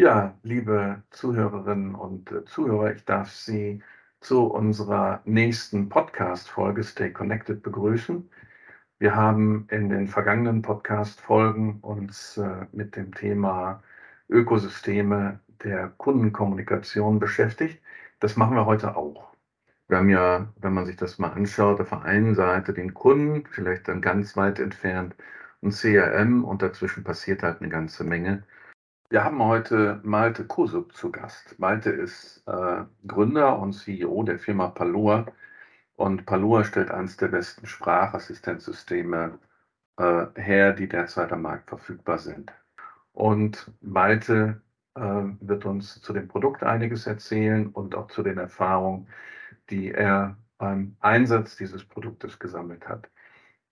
Ja, liebe Zuhörerinnen und äh, Zuhörer, ich darf Sie zu unserer nächsten Podcast-Folge Stay Connected begrüßen. Wir haben in den vergangenen Podcast-Folgen uns äh, mit dem Thema Ökosysteme der Kundenkommunikation beschäftigt. Das machen wir heute auch. Wir haben ja, wenn man sich das mal anschaut, auf der einen Seite den Kunden, vielleicht dann ganz weit entfernt, ein CRM und dazwischen passiert halt eine ganze Menge. Wir haben heute Malte Kusup zu Gast. Malte ist äh, Gründer und CEO der Firma Paloa und Paloa stellt eines der besten Sprachassistenzsysteme äh, her, die derzeit am Markt verfügbar sind. Und Malte äh, wird uns zu dem Produkt einiges erzählen und auch zu den Erfahrungen, die er beim Einsatz dieses Produktes gesammelt hat.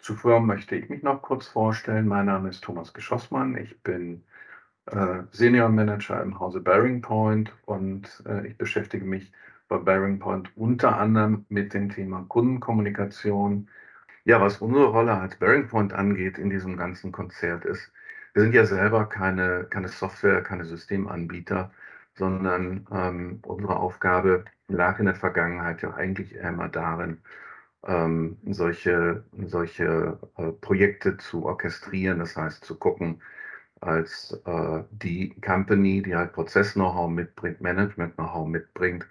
Zuvor möchte ich mich noch kurz vorstellen. Mein Name ist Thomas Geschossmann. Ich bin äh, Senior Manager im Hause Bearing Point und äh, ich beschäftige mich bei Bearing Point unter anderem mit dem Thema Kundenkommunikation. Ja, was unsere Rolle als Bearing Point angeht in diesem ganzen Konzert ist, wir sind ja selber keine, keine Software, keine Systemanbieter, sondern ähm, unsere Aufgabe lag in der Vergangenheit ja eigentlich immer darin, ähm, solche, solche äh, Projekte zu orchestrieren, das heißt zu gucken, als äh, die Company, die halt Prozess-Know-how mitbringt, Management-Know-how mitbringt,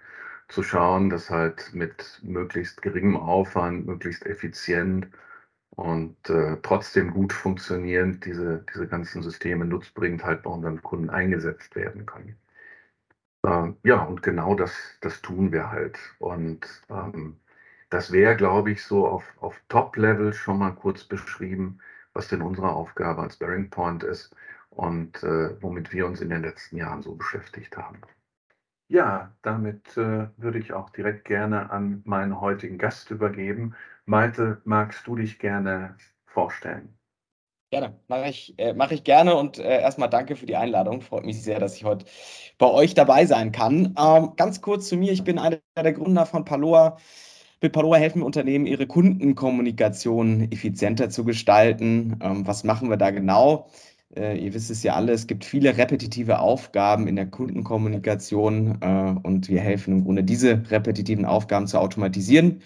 zu schauen, dass halt mit möglichst geringem Aufwand, möglichst effizient und äh, trotzdem gut funktionierend diese, diese ganzen Systeme nutzbringend halt bei unseren Kunden eingesetzt werden können. Äh, ja, und genau das, das tun wir halt. Und ähm, das wäre, glaube ich, so auf, auf Top-Level schon mal kurz beschrieben, was denn unsere Aufgabe als Bearing Point ist und äh, womit wir uns in den letzten Jahren so beschäftigt haben. Ja, damit äh, würde ich auch direkt gerne an meinen heutigen Gast übergeben. Malte, magst du dich gerne vorstellen? Gerne, mache ich, äh, mach ich gerne und äh, erstmal danke für die Einladung. Freut mich sehr, dass ich heute bei euch dabei sein kann. Ähm, ganz kurz zu mir, ich bin einer der Gründer von Paloa. Mit Paloa helfen Unternehmen, ihre Kundenkommunikation effizienter zu gestalten. Ähm, was machen wir da genau? Äh, ihr wisst es ja alle, es gibt viele repetitive Aufgaben in der Kundenkommunikation äh, und wir helfen im Grunde, diese repetitiven Aufgaben zu automatisieren.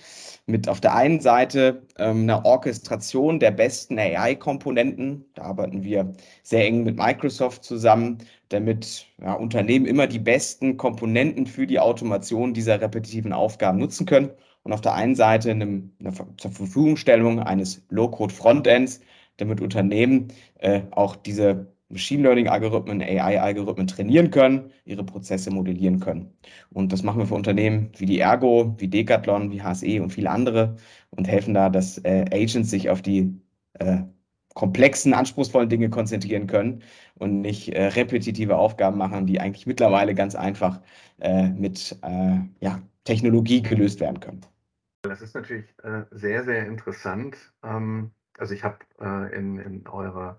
Mit auf der einen Seite ähm, einer Orchestration der besten AI-Komponenten. Da arbeiten wir sehr eng mit Microsoft zusammen, damit ja, Unternehmen immer die besten Komponenten für die Automation dieser repetitiven Aufgaben nutzen können. Und auf der einen Seite eine, eine zur Verfügungstellung eines Low-Code-Frontends, damit Unternehmen äh, auch diese Machine Learning-Algorithmen, AI-Algorithmen trainieren können, ihre Prozesse modellieren können. Und das machen wir für Unternehmen wie die Ergo, wie Decathlon, wie HSE und viele andere und helfen da, dass äh, Agents sich auf die äh, komplexen, anspruchsvollen Dinge konzentrieren können und nicht äh, repetitive Aufgaben machen, die eigentlich mittlerweile ganz einfach äh, mit äh, ja, Technologie gelöst werden können. Das ist natürlich äh, sehr, sehr interessant. Ähm also ich habe äh, in, in eurer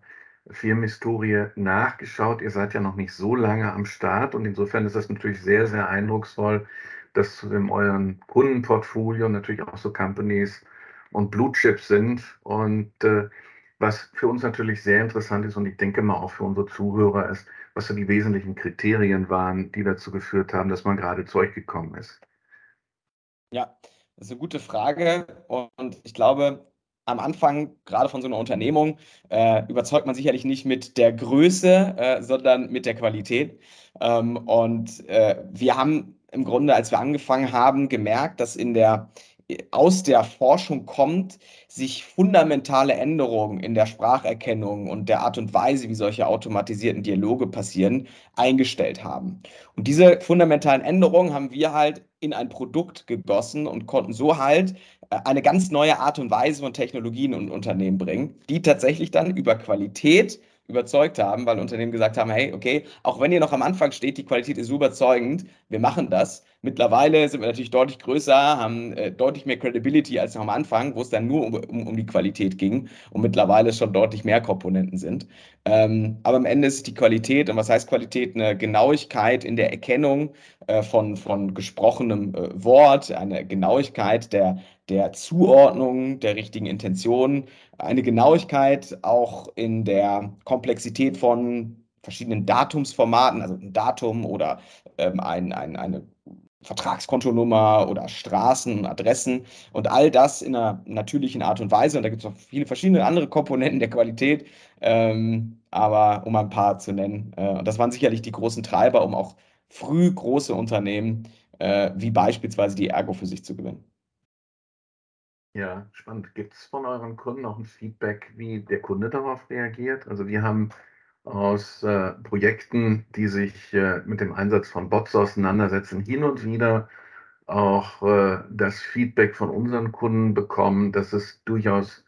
Firmenhistorie nachgeschaut. Ihr seid ja noch nicht so lange am Start und insofern ist das natürlich sehr, sehr eindrucksvoll, dass in euren Kundenportfolio natürlich auch so Companies und Blue Chips sind. Und äh, was für uns natürlich sehr interessant ist und ich denke mal auch für unsere Zuhörer ist, was so die wesentlichen Kriterien waren, die dazu geführt haben, dass man gerade zu euch gekommen ist. Ja, das ist eine gute Frage und ich glaube, am Anfang, gerade von so einer Unternehmung, äh, überzeugt man sicherlich nicht mit der Größe, äh, sondern mit der Qualität. Ähm, und äh, wir haben im Grunde, als wir angefangen haben, gemerkt, dass in der aus der Forschung kommt, sich fundamentale Änderungen in der Spracherkennung und der Art und Weise, wie solche automatisierten Dialoge passieren, eingestellt haben. Und diese fundamentalen Änderungen haben wir halt in ein Produkt gegossen und konnten so halt eine ganz neue Art und Weise von Technologien und Unternehmen bringen, die tatsächlich dann über Qualität überzeugt haben, weil Unternehmen gesagt haben, hey, okay, auch wenn ihr noch am Anfang steht, die Qualität ist so überzeugend, wir machen das. Mittlerweile sind wir natürlich deutlich größer, haben äh, deutlich mehr Credibility als noch am Anfang, wo es dann nur um, um, um die Qualität ging und mittlerweile schon deutlich mehr Komponenten sind. Ähm, aber am Ende ist die Qualität, und was heißt Qualität? Eine Genauigkeit in der Erkennung äh, von, von gesprochenem äh, Wort, eine Genauigkeit der, der Zuordnung der richtigen Intentionen, eine Genauigkeit auch in der Komplexität von verschiedenen Datumsformaten, also ein Datum oder ähm, ein, ein, eine Vertragskontonummer oder Straßen und Adressen und all das in einer natürlichen Art und Weise. Und da gibt es noch viele verschiedene andere Komponenten der Qualität, ähm, aber um ein paar zu nennen. Äh, und das waren sicherlich die großen Treiber, um auch früh große Unternehmen äh, wie beispielsweise die Ergo für sich zu gewinnen. Ja, spannend. Gibt es von euren Kunden auch ein Feedback, wie der Kunde darauf reagiert? Also wir haben aus äh, Projekten, die sich äh, mit dem Einsatz von Bots auseinandersetzen, hin und wieder auch äh, das Feedback von unseren Kunden bekommen, dass es durchaus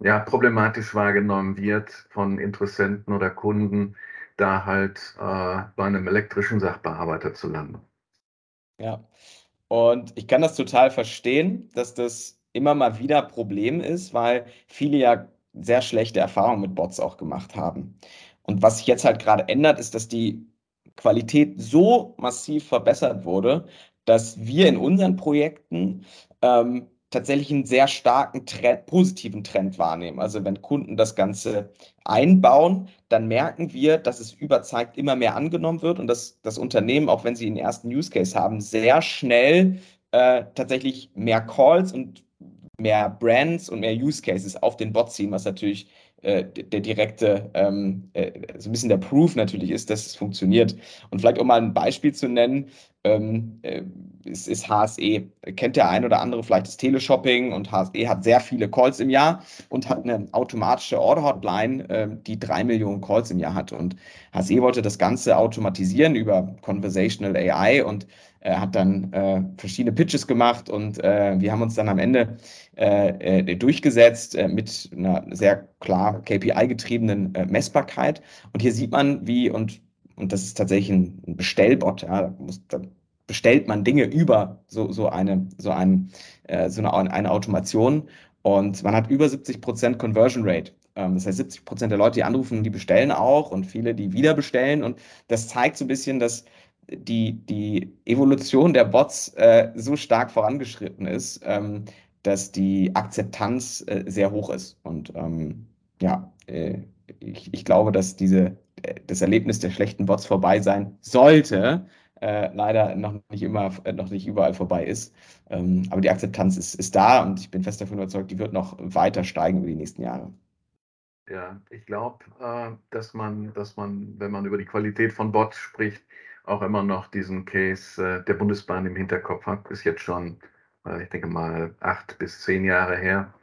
ja, problematisch wahrgenommen wird von Interessenten oder Kunden, da halt äh, bei einem elektrischen Sachbearbeiter zu landen. Ja, und ich kann das total verstehen, dass das immer mal wieder Problem ist, weil viele ja sehr schlechte Erfahrungen mit Bots auch gemacht haben. Und was sich jetzt halt gerade ändert, ist, dass die Qualität so massiv verbessert wurde, dass wir in unseren Projekten ähm, tatsächlich einen sehr starken Trend, positiven Trend wahrnehmen. Also wenn Kunden das Ganze einbauen, dann merken wir, dass es über immer mehr angenommen wird und dass das Unternehmen, auch wenn sie den ersten Use Case haben, sehr schnell äh, tatsächlich mehr Calls und mehr Brands und mehr Use Cases auf den Bot ziehen, was natürlich äh, der direkte, ähm, äh, so ein bisschen der Proof natürlich ist, dass es funktioniert. Und vielleicht um mal ein Beispiel zu nennen, ähm, äh, ist, ist HSE. Kennt der ein oder andere vielleicht das Teleshopping und HSE hat sehr viele Calls im Jahr und hat eine automatische Order-Hotline, äh, die drei Millionen Calls im Jahr hat. Und HSE wollte das Ganze automatisieren über Conversational AI und äh, hat dann äh, verschiedene Pitches gemacht und äh, wir haben uns dann am Ende äh, äh, durchgesetzt mit einer sehr klar KPI-getriebenen Messbarkeit. Und hier sieht man, wie und und das ist tatsächlich ein Bestellbot. Ja, da, muss, da bestellt man Dinge über so, so, eine, so, ein, äh, so eine, eine Automation und man hat über 70% Conversion Rate. Ähm, das heißt, 70% der Leute, die anrufen, die bestellen auch und viele, die wieder bestellen. Und das zeigt so ein bisschen, dass die, die Evolution der Bots äh, so stark vorangeschritten ist, ähm, dass die Akzeptanz äh, sehr hoch ist. Und ähm, ja, äh, ich, ich glaube, dass diese das Erlebnis der schlechten Bots vorbei sein sollte, äh, leider noch nicht immer, äh, noch nicht überall vorbei ist. Ähm, aber die Akzeptanz ist, ist da und ich bin fest davon überzeugt, die wird noch weiter steigen über die nächsten Jahre. Ja, ich glaube, äh, dass man, dass man, wenn man über die Qualität von Bots spricht, auch immer noch diesen Case äh, der Bundesbahn im Hinterkopf hat. Ist jetzt schon, äh, ich denke mal, acht bis zehn Jahre her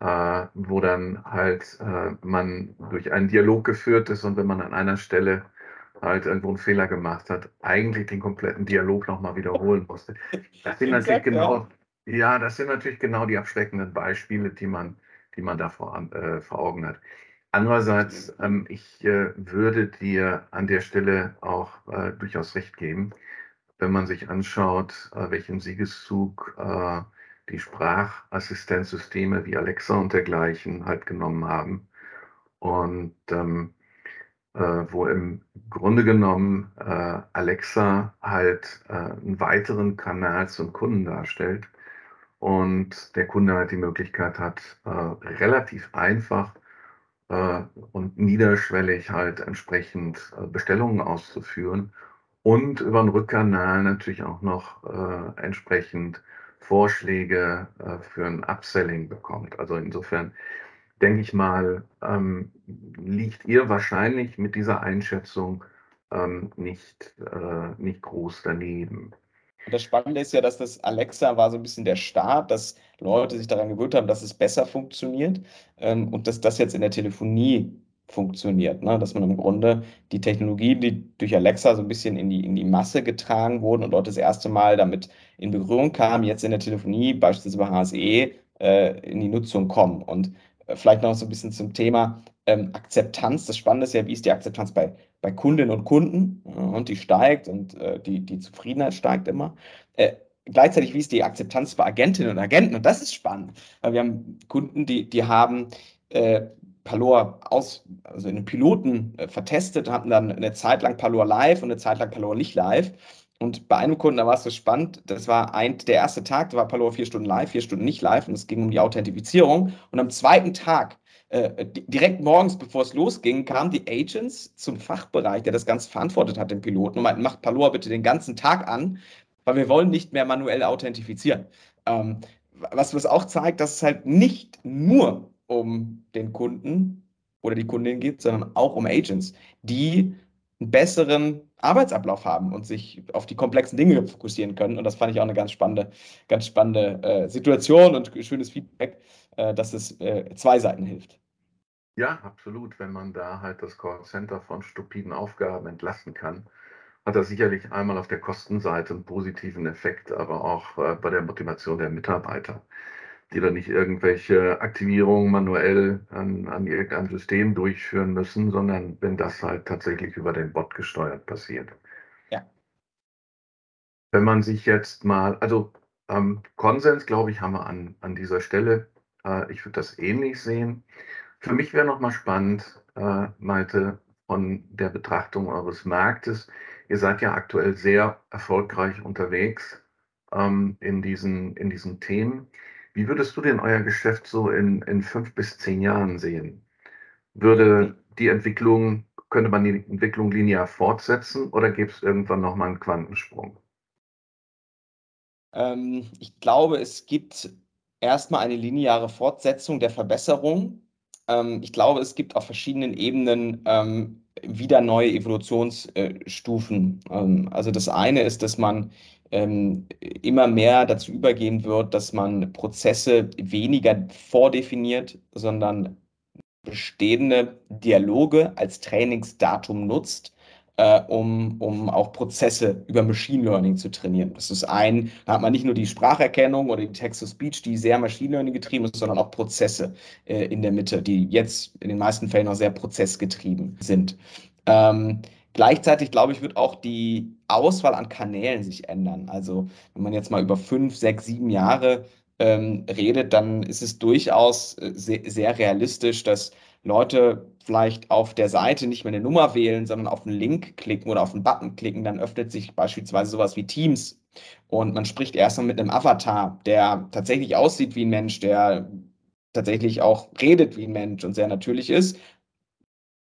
äh, wo dann halt man durch einen Dialog geführt ist und wenn man an einer Stelle halt irgendwo einen Fehler gemacht hat, eigentlich den kompletten Dialog nochmal wiederholen musste. Das sind natürlich genau, ja, das sind natürlich genau die abschreckenden Beispiele, die man, die man da vor, äh, vor Augen hat. Andererseits, ähm, ich äh, würde dir an der Stelle auch äh, durchaus recht geben, wenn man sich anschaut, äh, welchen Siegeszug äh, die Sprachassistenzsysteme wie Alexa und dergleichen halt genommen haben. Und ähm, äh, wo im Grunde genommen äh, Alexa halt einen weiteren Kanal zum Kunden darstellt und der Kunde halt die Möglichkeit hat, relativ einfach und niederschwellig halt entsprechend äh, Bestellungen auszuführen und über einen Rückkanal natürlich auch noch entsprechend Vorschläge äh, für ein Upselling bekommt. Also insofern denke ich mal, ähm, liegt ihr wahrscheinlich mit dieser Einschätzung ähm, nicht, äh, nicht groß daneben. Das Spannende ist ja, dass das Alexa war so ein bisschen der Start, dass Leute sich daran gewöhnt haben, dass es besser funktioniert ähm, und dass das jetzt in der Telefonie funktioniert. Ne? Dass man im Grunde die Technologie, die durch Alexa so ein bisschen in die, in die Masse getragen wurden und dort das erste Mal damit in Berührung kamen, jetzt in der Telefonie, beispielsweise bei HSE, äh, in die Nutzung kommen. Und äh, vielleicht noch so ein bisschen zum Thema ähm, Akzeptanz. Das Spannende ist ja, wie ist die Akzeptanz bei, bei Kundinnen und Kunden? Und die steigt und äh, die, die Zufriedenheit steigt immer. Äh, gleichzeitig, wie ist die Akzeptanz bei Agentinnen und Agenten? Und das ist spannend, weil wir haben Kunden, die, die haben äh, Palor aus, also in den Piloten äh, vertestet, hatten dann eine Zeit lang Palor live und eine Zeit lang Palor nicht live. Und bei einem Kunden, da war es so spannend, das war ein, der erste Tag, da war Palor vier Stunden live, vier Stunden nicht live und es ging um die Authentifizierung. Und am zweiten Tag äh, direkt morgens, bevor es losging, kamen die Agents zum Fachbereich, der das Ganze verantwortet hat, den Piloten, und meinten, macht Paloa bitte den ganzen Tag an, weil wir wollen nicht mehr manuell authentifizieren. Ähm, was, was auch zeigt, dass es halt nicht nur um den Kunden oder die Kundin geht, sondern auch um Agents, die einen besseren Arbeitsablauf haben und sich auf die komplexen Dinge fokussieren können. Und das fand ich auch eine ganz spannende, ganz spannende äh, Situation und schönes Feedback, äh, dass es äh, zwei Seiten hilft. Ja, absolut. Wenn man da halt das Callcenter von stupiden Aufgaben entlasten kann, hat das sicherlich einmal auf der Kostenseite einen positiven Effekt, aber auch äh, bei der Motivation der Mitarbeiter, die dann nicht irgendwelche Aktivierungen manuell an, an irgendeinem System durchführen müssen, sondern wenn das halt tatsächlich über den Bot gesteuert passiert. Ja. Wenn man sich jetzt mal, also ähm, Konsens, glaube ich, haben wir an, an dieser Stelle. Äh, ich würde das ähnlich sehen. Für mich wäre nochmal spannend, äh, Malte, von der Betrachtung eures Marktes. Ihr seid ja aktuell sehr erfolgreich unterwegs ähm, in, diesen, in diesen Themen. Wie würdest du denn euer Geschäft so in, in fünf bis zehn Jahren sehen? Würde die Entwicklung, könnte man die Entwicklung linear fortsetzen oder gibt es irgendwann nochmal einen Quantensprung? Ähm, ich glaube, es gibt erstmal eine lineare Fortsetzung der Verbesserung. Ähm, ich glaube, es gibt auf verschiedenen Ebenen ähm, wieder neue Evolutionsstufen. Ähm, also das eine ist, dass man immer mehr dazu übergehen wird, dass man Prozesse weniger vordefiniert, sondern bestehende Dialoge als Trainingsdatum nutzt, äh, um, um auch Prozesse über Machine Learning zu trainieren. Das ist ein, da hat man nicht nur die Spracherkennung oder die Text-to-Speech, die sehr Machine Learning getrieben ist, sondern auch Prozesse äh, in der Mitte, die jetzt in den meisten Fällen noch sehr prozessgetrieben sind. Ähm, Gleichzeitig, glaube ich, wird auch die Auswahl an Kanälen sich ändern. Also wenn man jetzt mal über fünf, sechs, sieben Jahre ähm, redet, dann ist es durchaus äh, sehr, sehr, realistisch, dass Leute vielleicht auf der Seite nicht mehr eine Nummer wählen, sondern auf einen Link klicken oder auf einen Button klicken. Dann öffnet sich beispielsweise sowas wie Teams und man spricht erstmal mit einem Avatar, der tatsächlich aussieht wie ein Mensch, der tatsächlich auch redet wie ein Mensch und sehr natürlich ist.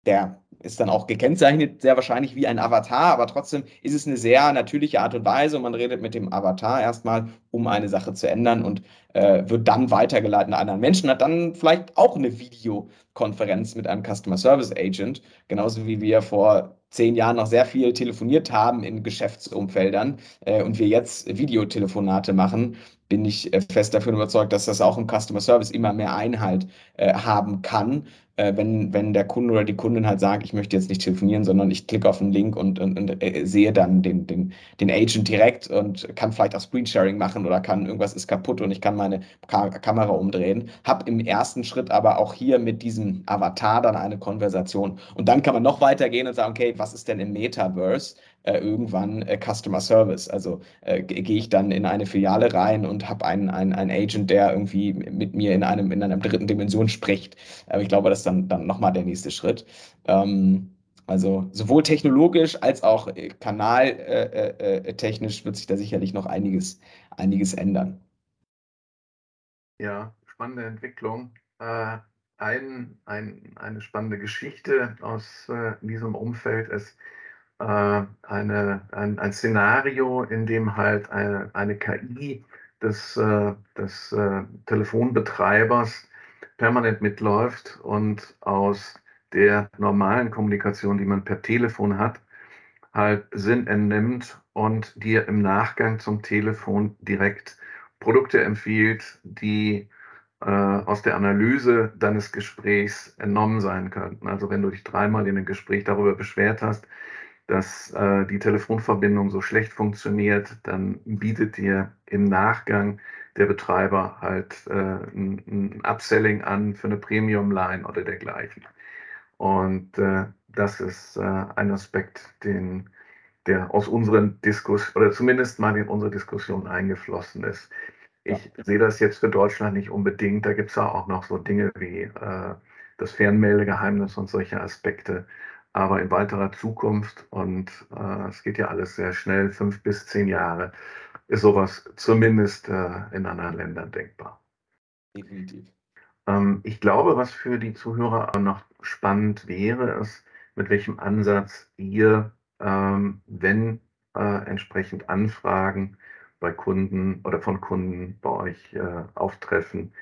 Der ist dann auch gekennzeichnet, sehr wahrscheinlich wie ein Avatar, aber trotzdem ist es eine sehr natürliche Art und Weise und man redet mit dem Avatar erstmal, um eine Sache zu ändern und äh, wird dann weitergeleitet an anderen Menschen, hat dann vielleicht auch eine Videokonferenz mit einem Customer Service Agent, genauso wie wir vor zehn Jahren noch sehr viel telefoniert haben in Geschäftsumfeldern äh, und wir jetzt Videotelefonate machen, bin ich äh, fest davon überzeugt, dass das auch im Customer Service immer mehr Einhalt äh, haben kann äh, wenn, wenn der Kunde oder die Kundin halt sagt, ich möchte jetzt nicht telefonieren, sondern ich klicke auf einen Link und, und, und äh, sehe dann den, den, den Agent direkt und kann vielleicht auch Screensharing machen oder kann irgendwas ist kaputt und ich kann meine Ka Kamera umdrehen. Hab im ersten Schritt aber auch hier mit diesem Avatar dann eine Konversation. Und dann kann man noch weitergehen und sagen, okay, was ist denn im Metaverse? Äh, irgendwann äh, Customer Service. Also äh, gehe ich dann in eine Filiale rein und habe einen, einen, einen Agent, der irgendwie mit mir in einem in einer dritten Dimension spricht. Aber ich glaube, das ist dann, dann nochmal der nächste Schritt. Ähm, also sowohl technologisch als auch äh, kanaltechnisch äh, wird sich da sicherlich noch einiges, einiges ändern. Ja, spannende Entwicklung. Ein, ein, eine spannende Geschichte aus diesem Umfeld ist, äh, eine, ein, ein, Szenario, in dem halt eine, eine KI des, äh, des äh, Telefonbetreibers permanent mitläuft und aus der normalen Kommunikation, die man per Telefon hat, halt Sinn entnimmt und dir im Nachgang zum Telefon direkt Produkte empfiehlt, die äh, aus der Analyse deines Gesprächs entnommen sein könnten. Also wenn du dich dreimal in einem Gespräch darüber beschwert hast, dass äh, die Telefonverbindung so schlecht funktioniert, dann bietet dir im Nachgang der Betreiber halt äh, ein, ein, Upselling an für eine Premium-Line oder dergleichen. Und äh, das ist äh, ein Aspekt, den, der aus unseren Diskussionen oder zumindest mal in unsere Diskussion eingeflossen ist. Ich ja. sehe das jetzt für Deutschland nicht unbedingt. Da gibt es auch noch so Dinge wie äh, das Fernmeldegeheimnis und solche Aspekte aber in weiterer Zukunft, und äh, es geht ja alles sehr schnell, fünf bis zehn Jahre, ist sowas zumindest äh, in anderen Ländern denkbar. Definitiv. Ähm, ich glaube, was für die Zuhörer auch noch spannend wäre, ist, mit welchem Ansatz ihr, ähm, wenn äh, entsprechend Anfragen bei Kunden oder von Kunden bei euch äh, auftreffen,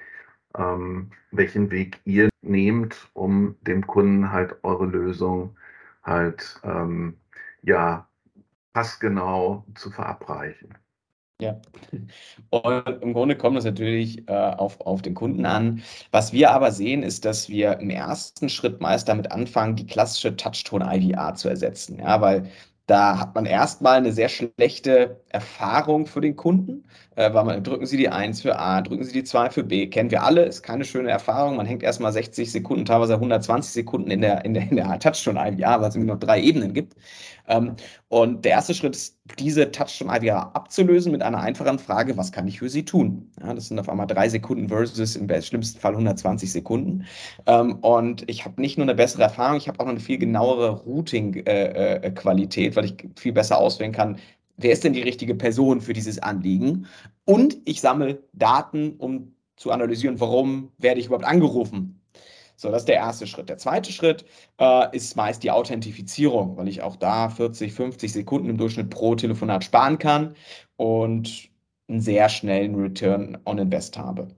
ähm, welchen Weg ihr nehmt, um dem Kunden halt eure Lösung halt ähm, ja passgenau zu verabreichen. Ja, und im Grunde kommt es natürlich äh, auf, auf den Kunden an. Was wir aber sehen, ist, dass wir im ersten Schritt meist damit anfangen, die klassische Touchtone-IVR zu ersetzen. Ja, weil da hat man erstmal eine sehr schlechte Erfahrung für den Kunden, äh, drücken Sie die 1 für A, drücken Sie die 2 für B. Kennen wir alle, ist keine schöne Erfahrung. Man hängt erstmal 60 Sekunden, teilweise 120 Sekunden in der, in der, in der Touchstone-IVR, weil es nur noch drei Ebenen gibt. Ähm, und der erste Schritt ist, diese Touchstone-IVR abzulösen mit einer einfachen Frage, was kann ich für Sie tun? Ja, das sind auf einmal drei Sekunden versus im schlimmsten Fall 120 Sekunden. Ähm, und ich habe nicht nur eine bessere Erfahrung, ich habe auch noch eine viel genauere Routing-Qualität, äh, äh, weil ich viel besser auswählen kann, wer ist denn die richtige Person für dieses Anliegen? Und ich sammle Daten, um zu analysieren, warum werde ich überhaupt angerufen? So, das ist der erste Schritt. Der zweite Schritt äh, ist meist die Authentifizierung, weil ich auch da 40, 50 Sekunden im Durchschnitt pro Telefonat sparen kann und einen sehr schnellen Return on Invest habe.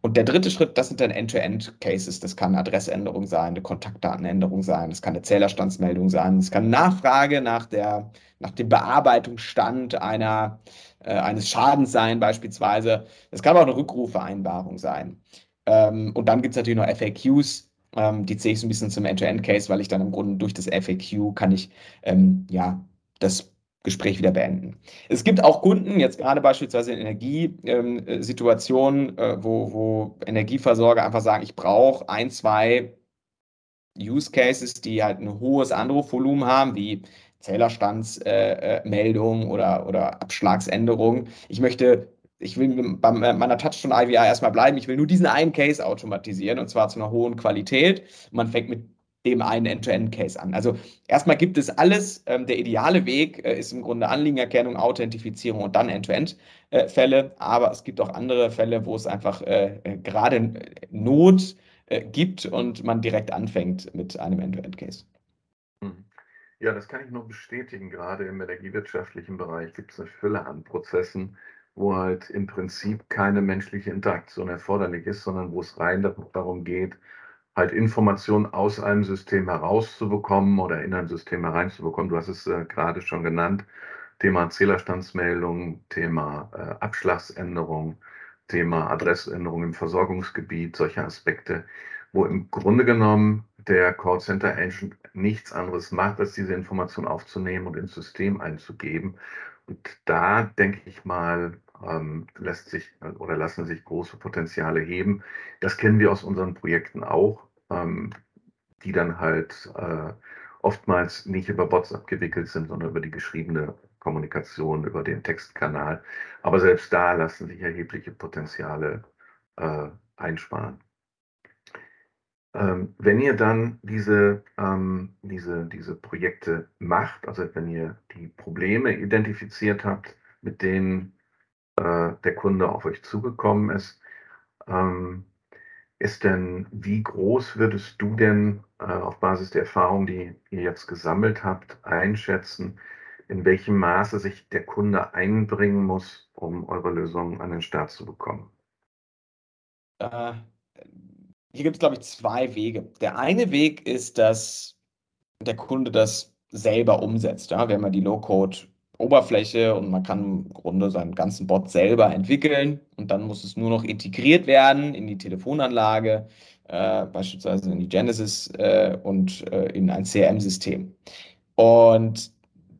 Und der dritte Schritt, das sind dann End-to-End-Cases. Das kann eine Adressänderung sein, eine Kontaktdatenänderung sein, das kann eine Zählerstandsmeldung sein, es kann Nachfrage nach, der, nach dem Bearbeitungsstand einer, äh, eines Schadens sein, beispielsweise. Es kann aber auch eine Rückrufvereinbarung sein. Ähm, und dann gibt es natürlich noch FAQs. Ähm, die zähle ich so ein bisschen zum End-to-End-Case, weil ich dann im Grunde durch das FAQ kann ich ähm, ja das Gespräch wieder beenden. Es gibt auch Kunden, jetzt gerade beispielsweise in Energiesituationen, äh, wo, wo Energieversorger einfach sagen, ich brauche ein, zwei Use Cases, die halt ein hohes Anrufvolumen haben, wie Zählerstandsmeldung äh, oder, oder Abschlagsänderung. Ich möchte, ich will bei meiner Touchstone IVR erstmal bleiben, ich will nur diesen einen Case automatisieren und zwar zu einer hohen Qualität. Man fängt mit dem einen End-to-End-Case an. Also erstmal gibt es alles. Ähm, der ideale Weg äh, ist im Grunde Anliegenerkennung, Authentifizierung und dann End-to-End-Fälle. Aber es gibt auch andere Fälle, wo es einfach äh, äh gerade äh, Not äh, gibt und man direkt anfängt mit einem End-to-End-Case. Mhm. Ja, das kann ich nur bestätigen. Gerade im energiewirtschaftlichen Bereich gibt es eine Fülle an Prozessen, wo halt im Prinzip keine menschliche Interaktion erforderlich ist, sondern wo es rein darum geht, halt Informationen aus einem System herauszubekommen oder in ein System hereinzubekommen. Du hast es äh, gerade schon genannt. Thema Zählerstandsmeldung, Thema äh, Abschlagsänderung, Thema Adressänderung im Versorgungsgebiet, solche Aspekte, wo im Grunde genommen der Callcenter Agent nichts anderes macht, als diese Information aufzunehmen und ins System einzugeben. Und da denke ich mal, ähm, lässt sich oder lassen sich große Potenziale heben. Das kennen wir aus unseren Projekten auch, ähm, die dann halt äh, oftmals nicht über Bots abgewickelt sind, sondern über die geschriebene Kommunikation, über den Textkanal. Aber selbst da lassen sich erhebliche Potenziale äh, einsparen. Ähm, wenn ihr dann diese, ähm, diese, diese Projekte macht, also wenn ihr die Probleme identifiziert habt, mit denen äh, der Kunde auf euch zugekommen ist. Ähm, ist denn, wie groß würdest du denn äh, auf Basis der Erfahrung, die ihr jetzt gesammelt habt, einschätzen, in welchem Maße sich der Kunde einbringen muss, um eure Lösung an den Start zu bekommen? Äh, hier gibt es, glaube ich, zwei Wege. Der eine Weg ist, dass der Kunde das selber umsetzt. Ja? Wir haben ja die Low-Code Oberfläche und man kann im Grunde seinen ganzen Bot selber entwickeln und dann muss es nur noch integriert werden in die Telefonanlage, äh, beispielsweise in die Genesis äh, und äh, in ein CRM-System. Und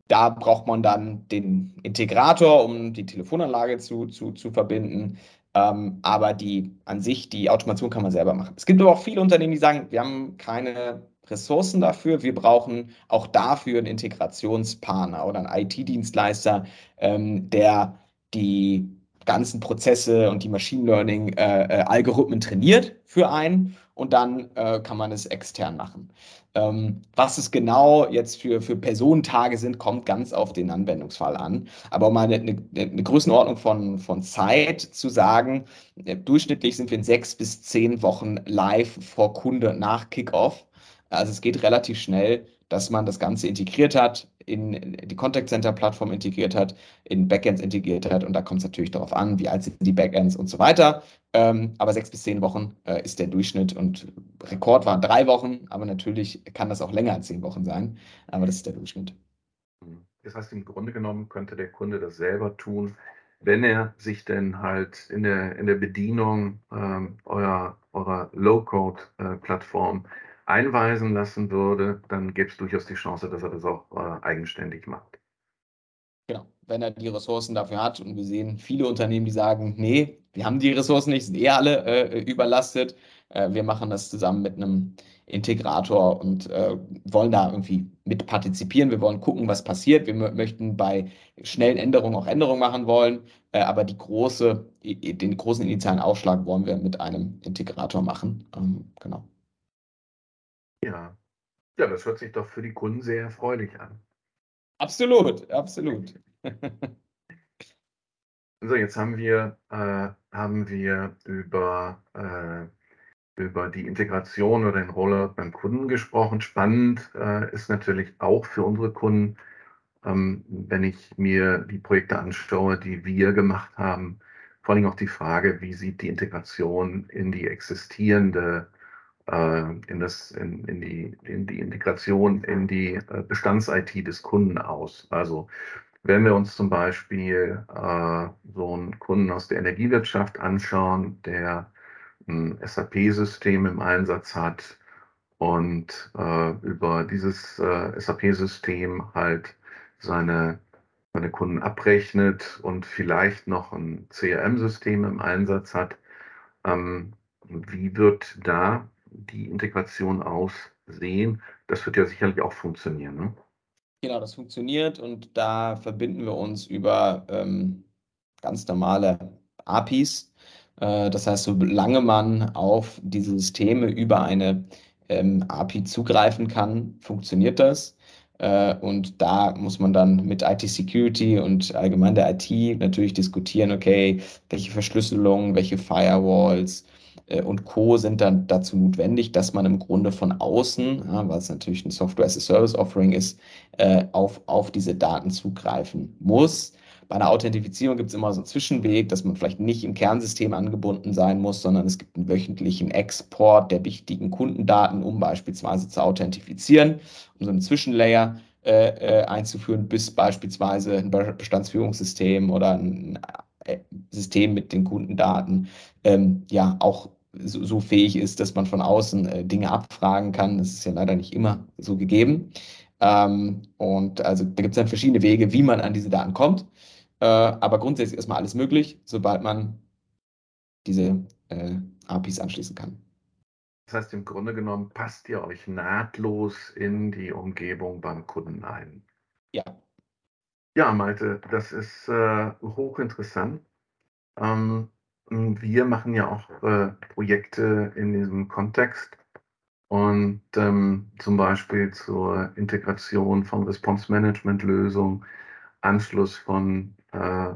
da braucht man dann den Integrator, um die Telefonanlage zu, zu, zu verbinden. Ähm, aber die an sich, die Automation kann man selber machen. Es gibt aber auch viele Unternehmen, die sagen, wir haben keine Ressourcen dafür. Wir brauchen auch dafür einen Integrationspartner oder einen IT-Dienstleister, ähm, der die ganzen Prozesse und die Machine Learning-Algorithmen äh, äh, trainiert für einen und dann äh, kann man es extern machen. Ähm, was es genau jetzt für, für Personentage sind, kommt ganz auf den Anwendungsfall an. Aber um eine, eine, eine Größenordnung von, von Zeit zu sagen, äh, durchschnittlich sind wir in sechs bis zehn Wochen live vor Kunde nach Kickoff. Also es geht relativ schnell, dass man das Ganze integriert hat, in die Contact Center Plattform integriert hat, in Backends integriert hat. Und da kommt es natürlich darauf an, wie alt sind die Backends und so weiter. Ähm, aber sechs bis zehn Wochen äh, ist der Durchschnitt und Rekord waren drei Wochen, aber natürlich kann das auch länger als zehn Wochen sein. Aber das ist der Durchschnitt. Das heißt, im Grunde genommen könnte der Kunde das selber tun, wenn er sich denn halt in der, in der Bedienung ähm, eurer, eurer Low-Code-Plattform äh, einweisen lassen würde, dann gäbe es durchaus die Chance, dass er das auch äh, eigenständig macht. Genau, wenn er die Ressourcen dafür hat. Und wir sehen viele Unternehmen, die sagen, nee, wir haben die Ressourcen nicht, sind eh alle äh, überlastet. Äh, wir machen das zusammen mit einem Integrator und äh, wollen da irgendwie mit partizipieren. Wir wollen gucken, was passiert. Wir möchten bei schnellen Änderungen auch Änderungen machen wollen. Äh, aber die große, den großen initialen Aufschlag wollen wir mit einem Integrator machen. Ähm, genau. Ja. Ja, das hört sich doch für die Kunden sehr erfreulich an. Absolut, absolut. So, jetzt haben wir, äh, haben wir über, äh, über die Integration oder den Rollout beim Kunden gesprochen. Spannend äh, ist natürlich auch für unsere Kunden, ähm, wenn ich mir die Projekte anschaue, die wir gemacht haben, vor allem auch die Frage, wie sieht die Integration in die existierende in, das, in, in, die, in die Integration in die äh, Bestands-IT des Kunden aus. Also wenn wir uns zum Beispiel äh, so einen Kunden aus der Energiewirtschaft anschauen, der ein SAP-System im Einsatz hat und äh, über dieses äh, SAP-System halt seine, seine Kunden abrechnet und vielleicht noch ein CRM-System im Einsatz hat, ähm, wie wird da die Integration aussehen? Das wird ja sicherlich auch funktionieren. Ne? Genau, das funktioniert und da verbinden wir uns über ähm, ganz normale APIs. Äh, das heißt, solange man auf diese Systeme über eine ähm, API zugreifen kann, funktioniert das. Äh, und da muss man dann mit IT-Security und allgemein der IT natürlich diskutieren, okay, welche Verschlüsselung, welche Firewalls, und Co. sind dann dazu notwendig, dass man im Grunde von außen, ja, weil es natürlich ein Software-as-a-Service-Offering ist, äh, auf, auf diese Daten zugreifen muss. Bei einer Authentifizierung gibt es immer so einen Zwischenweg, dass man vielleicht nicht im Kernsystem angebunden sein muss, sondern es gibt einen wöchentlichen Export der wichtigen Kundendaten, um beispielsweise zu authentifizieren, um so einen Zwischenlayer äh, äh einzuführen, bis beispielsweise ein Bestandsführungssystem oder ein äh, System mit den Kundendaten ähm, ja auch so, so, fähig ist, dass man von außen äh, Dinge abfragen kann. Das ist ja leider nicht immer so gegeben. Ähm, und also da gibt es dann verschiedene Wege, wie man an diese Daten kommt. Äh, aber grundsätzlich ist mal alles möglich, sobald man diese äh, APIs anschließen kann. Das heißt, im Grunde genommen passt ihr euch nahtlos in die Umgebung beim Kunden ein. Ja, ja, Malte, das ist äh, hochinteressant. Ähm, wir machen ja auch äh, Projekte in diesem Kontext und ähm, zum Beispiel zur Integration von Response-Management-Lösungen, Anschluss von äh,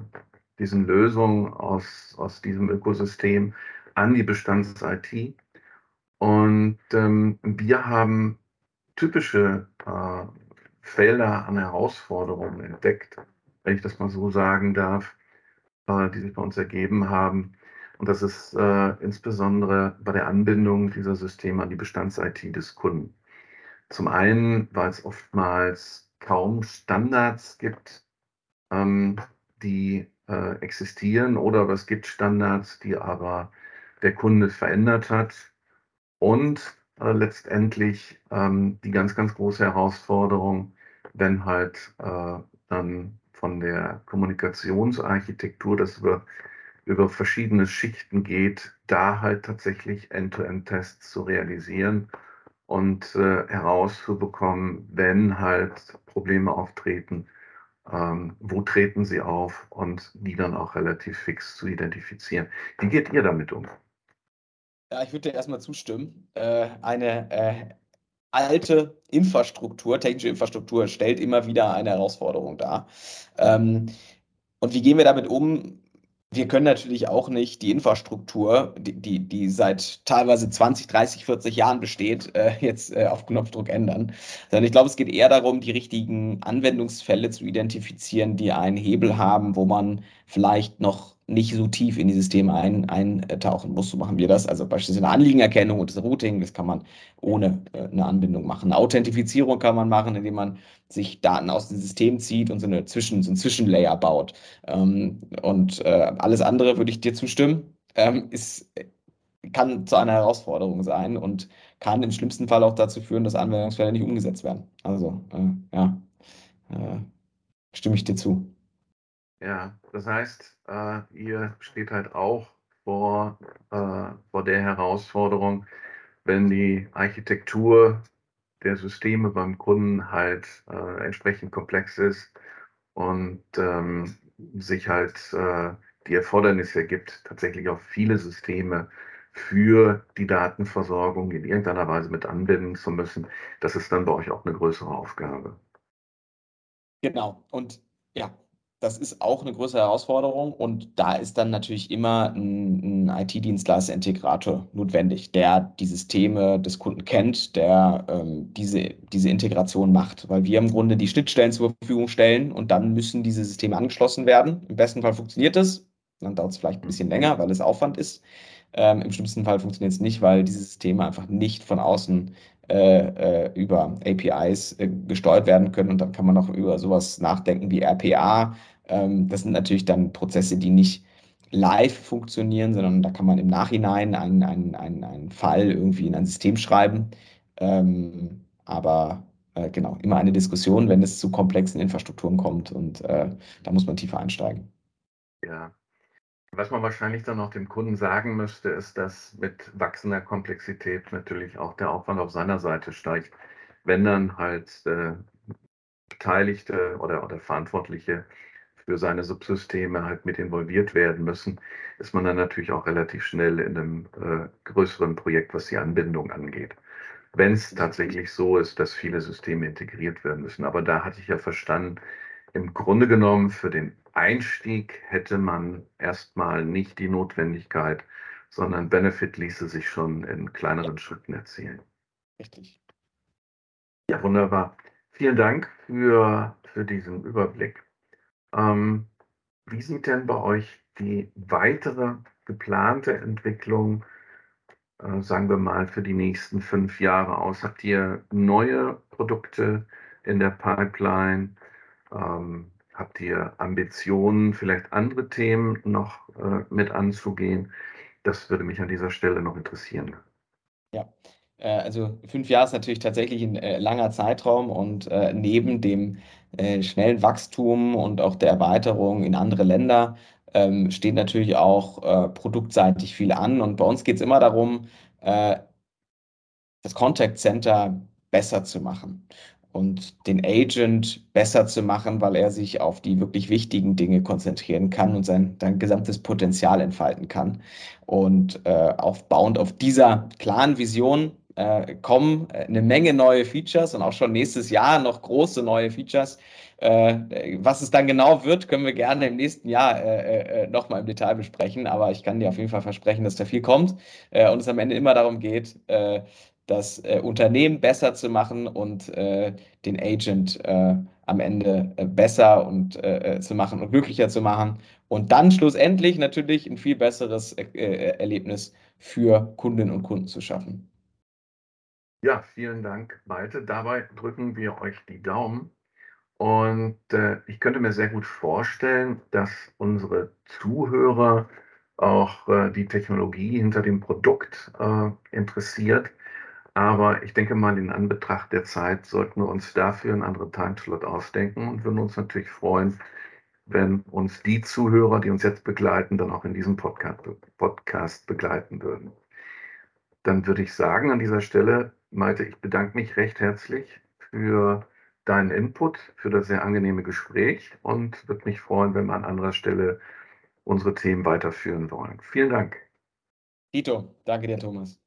diesen Lösungen aus, aus diesem Ökosystem an die Bestands-IT. Und ähm, wir haben typische äh, Felder an Herausforderungen entdeckt, wenn ich das mal so sagen darf, äh, die sich bei uns ergeben haben. Und das ist äh, insbesondere bei der Anbindung dieser Systeme an die Bestands-IT des Kunden. Zum einen, weil es oftmals kaum Standards gibt, ähm, die äh, existieren, oder es gibt Standards, die aber der Kunde verändert hat. Und äh, letztendlich ähm, die ganz, ganz große Herausforderung, wenn halt äh, dann von der Kommunikationsarchitektur das über, über verschiedene Schichten geht, da halt tatsächlich End-to-End-Tests zu realisieren und äh, herauszubekommen, wenn halt Probleme auftreten, ähm, wo treten sie auf und die dann auch relativ fix zu identifizieren. Wie geht ihr damit um? Ja, ich würde dir erstmal zustimmen. Äh, eine äh, alte Infrastruktur, technische Infrastruktur, stellt immer wieder eine Herausforderung dar. Ähm, und wie gehen wir damit um? wir können natürlich auch nicht die Infrastruktur, die, die, die seit teilweise 20, 30, 40 Jahren besteht, äh, jetzt äh, auf Knopfdruck ändern. Sondern ich glaube, es geht eher darum, die richtigen Anwendungsfälle zu identifizieren, die einen Hebel haben, wo man vielleicht noch nicht so tief in die Systeme ein, eintauchen muss. So machen wir das. Also beispielsweise eine Anliegenerkennung und das Routing, das kann man ohne äh, eine Anbindung machen. Eine Authentifizierung kann man machen, indem man sich Daten aus dem System zieht und so, eine Zwischen, so ein Zwischenlayer baut. Ähm, und äh, alles andere würde ich dir zustimmen, ähm, ist, kann zu einer Herausforderung sein und kann im schlimmsten Fall auch dazu führen, dass Anwendungsfälle nicht umgesetzt werden. Also, äh, ja, äh, stimme ich dir zu. Ja, das heißt, äh, ihr steht halt auch vor, äh, vor der Herausforderung, wenn die Architektur der Systeme beim Kunden halt äh, entsprechend komplex ist und ähm, sich halt äh, die Erfordernisse gibt, tatsächlich auch viele Systeme für die Datenversorgung in irgendeiner Weise mit anbinden zu müssen. Das ist dann bei euch auch eine größere Aufgabe. Genau. Und ja, das ist auch eine größere Herausforderung und da ist dann natürlich immer ein, ein IT-Dienstleister-Integrator notwendig, der die Systeme des Kunden kennt, der ähm, diese, diese Integration macht, weil wir im Grunde die Schnittstellen zur Verfügung stellen und dann müssen diese Systeme angeschlossen werden. Im besten Fall funktioniert es, dann dauert es vielleicht ein bisschen länger, weil es Aufwand ist. Ähm, Im schlimmsten Fall funktioniert es nicht, weil diese Systeme einfach nicht von außen äh, äh, über APIs äh, gesteuert werden können. Und dann kann man auch über sowas nachdenken wie RPA. Ähm, das sind natürlich dann Prozesse, die nicht live funktionieren, sondern da kann man im Nachhinein einen, einen, einen, einen Fall irgendwie in ein System schreiben. Ähm, aber äh, genau, immer eine Diskussion, wenn es zu komplexen Infrastrukturen kommt und äh, da muss man tiefer einsteigen. Ja, was man wahrscheinlich dann auch dem Kunden sagen müsste, ist, dass mit wachsender Komplexität natürlich auch der Aufwand auf seiner Seite steigt. Wenn dann halt äh, Beteiligte oder, oder Verantwortliche für seine Subsysteme halt mit involviert werden müssen, ist man dann natürlich auch relativ schnell in einem äh, größeren Projekt, was die Anbindung angeht. Wenn es tatsächlich so ist, dass viele Systeme integriert werden müssen. Aber da hatte ich ja verstanden, im Grunde genommen für den Einstieg hätte man erstmal nicht die Notwendigkeit, sondern Benefit ließe sich schon in kleineren Schritten erzielen. Richtig. Ja, wunderbar. Vielen Dank für, für diesen Überblick. Ähm, wie sieht denn bei euch die weitere geplante Entwicklung, äh, sagen wir mal, für die nächsten fünf Jahre aus? Habt ihr neue Produkte in der Pipeline? Ähm, Habt ihr Ambitionen, vielleicht andere Themen noch äh, mit anzugehen? Das würde mich an dieser Stelle noch interessieren. Ja, äh, also fünf Jahre ist natürlich tatsächlich ein äh, langer Zeitraum und äh, neben dem äh, schnellen Wachstum und auch der Erweiterung in andere Länder ähm, steht natürlich auch äh, produktseitig viel an. Und bei uns geht es immer darum, das Contact Center besser zu machen und den Agent besser zu machen, weil er sich auf die wirklich wichtigen Dinge konzentrieren kann und sein, sein gesamtes Potenzial entfalten kann. Und äh, aufbauend auf dieser klaren Vision äh, kommen äh, eine Menge neue Features und auch schon nächstes Jahr noch große neue Features. Äh, was es dann genau wird, können wir gerne im nächsten Jahr äh, äh, nochmal im Detail besprechen. Aber ich kann dir auf jeden Fall versprechen, dass da viel kommt äh, und es am Ende immer darum geht, äh, das äh, Unternehmen besser zu machen und äh, den Agent äh, am Ende äh, besser und äh, äh, zu machen und glücklicher zu machen und dann schlussendlich natürlich ein viel besseres Erlebnis für Kundinnen und Kunden zu schaffen. Ja, vielen Dank, Malte. Dabei drücken wir euch die Daumen. Und ich könnte mir sehr gut vorstellen, dass unsere Zuhörer auch die Technologie hinter dem Produkt interessiert aber ich denke mal, in Anbetracht der Zeit sollten wir uns dafür einen anderen Timeslot ausdenken und würden uns natürlich freuen, wenn uns die Zuhörer, die uns jetzt begleiten, dann auch in diesem Podcast, begleiten würden. Dann würde ich sagen an dieser Stelle, Malte, ich bedanke mich recht herzlich für deinen Input, für das sehr angenehme Gespräch und würde mich freuen, wenn wir an anderer Stelle unsere Themen weiterführen wollen. Vielen Dank. Dito, danke dir, Thomas.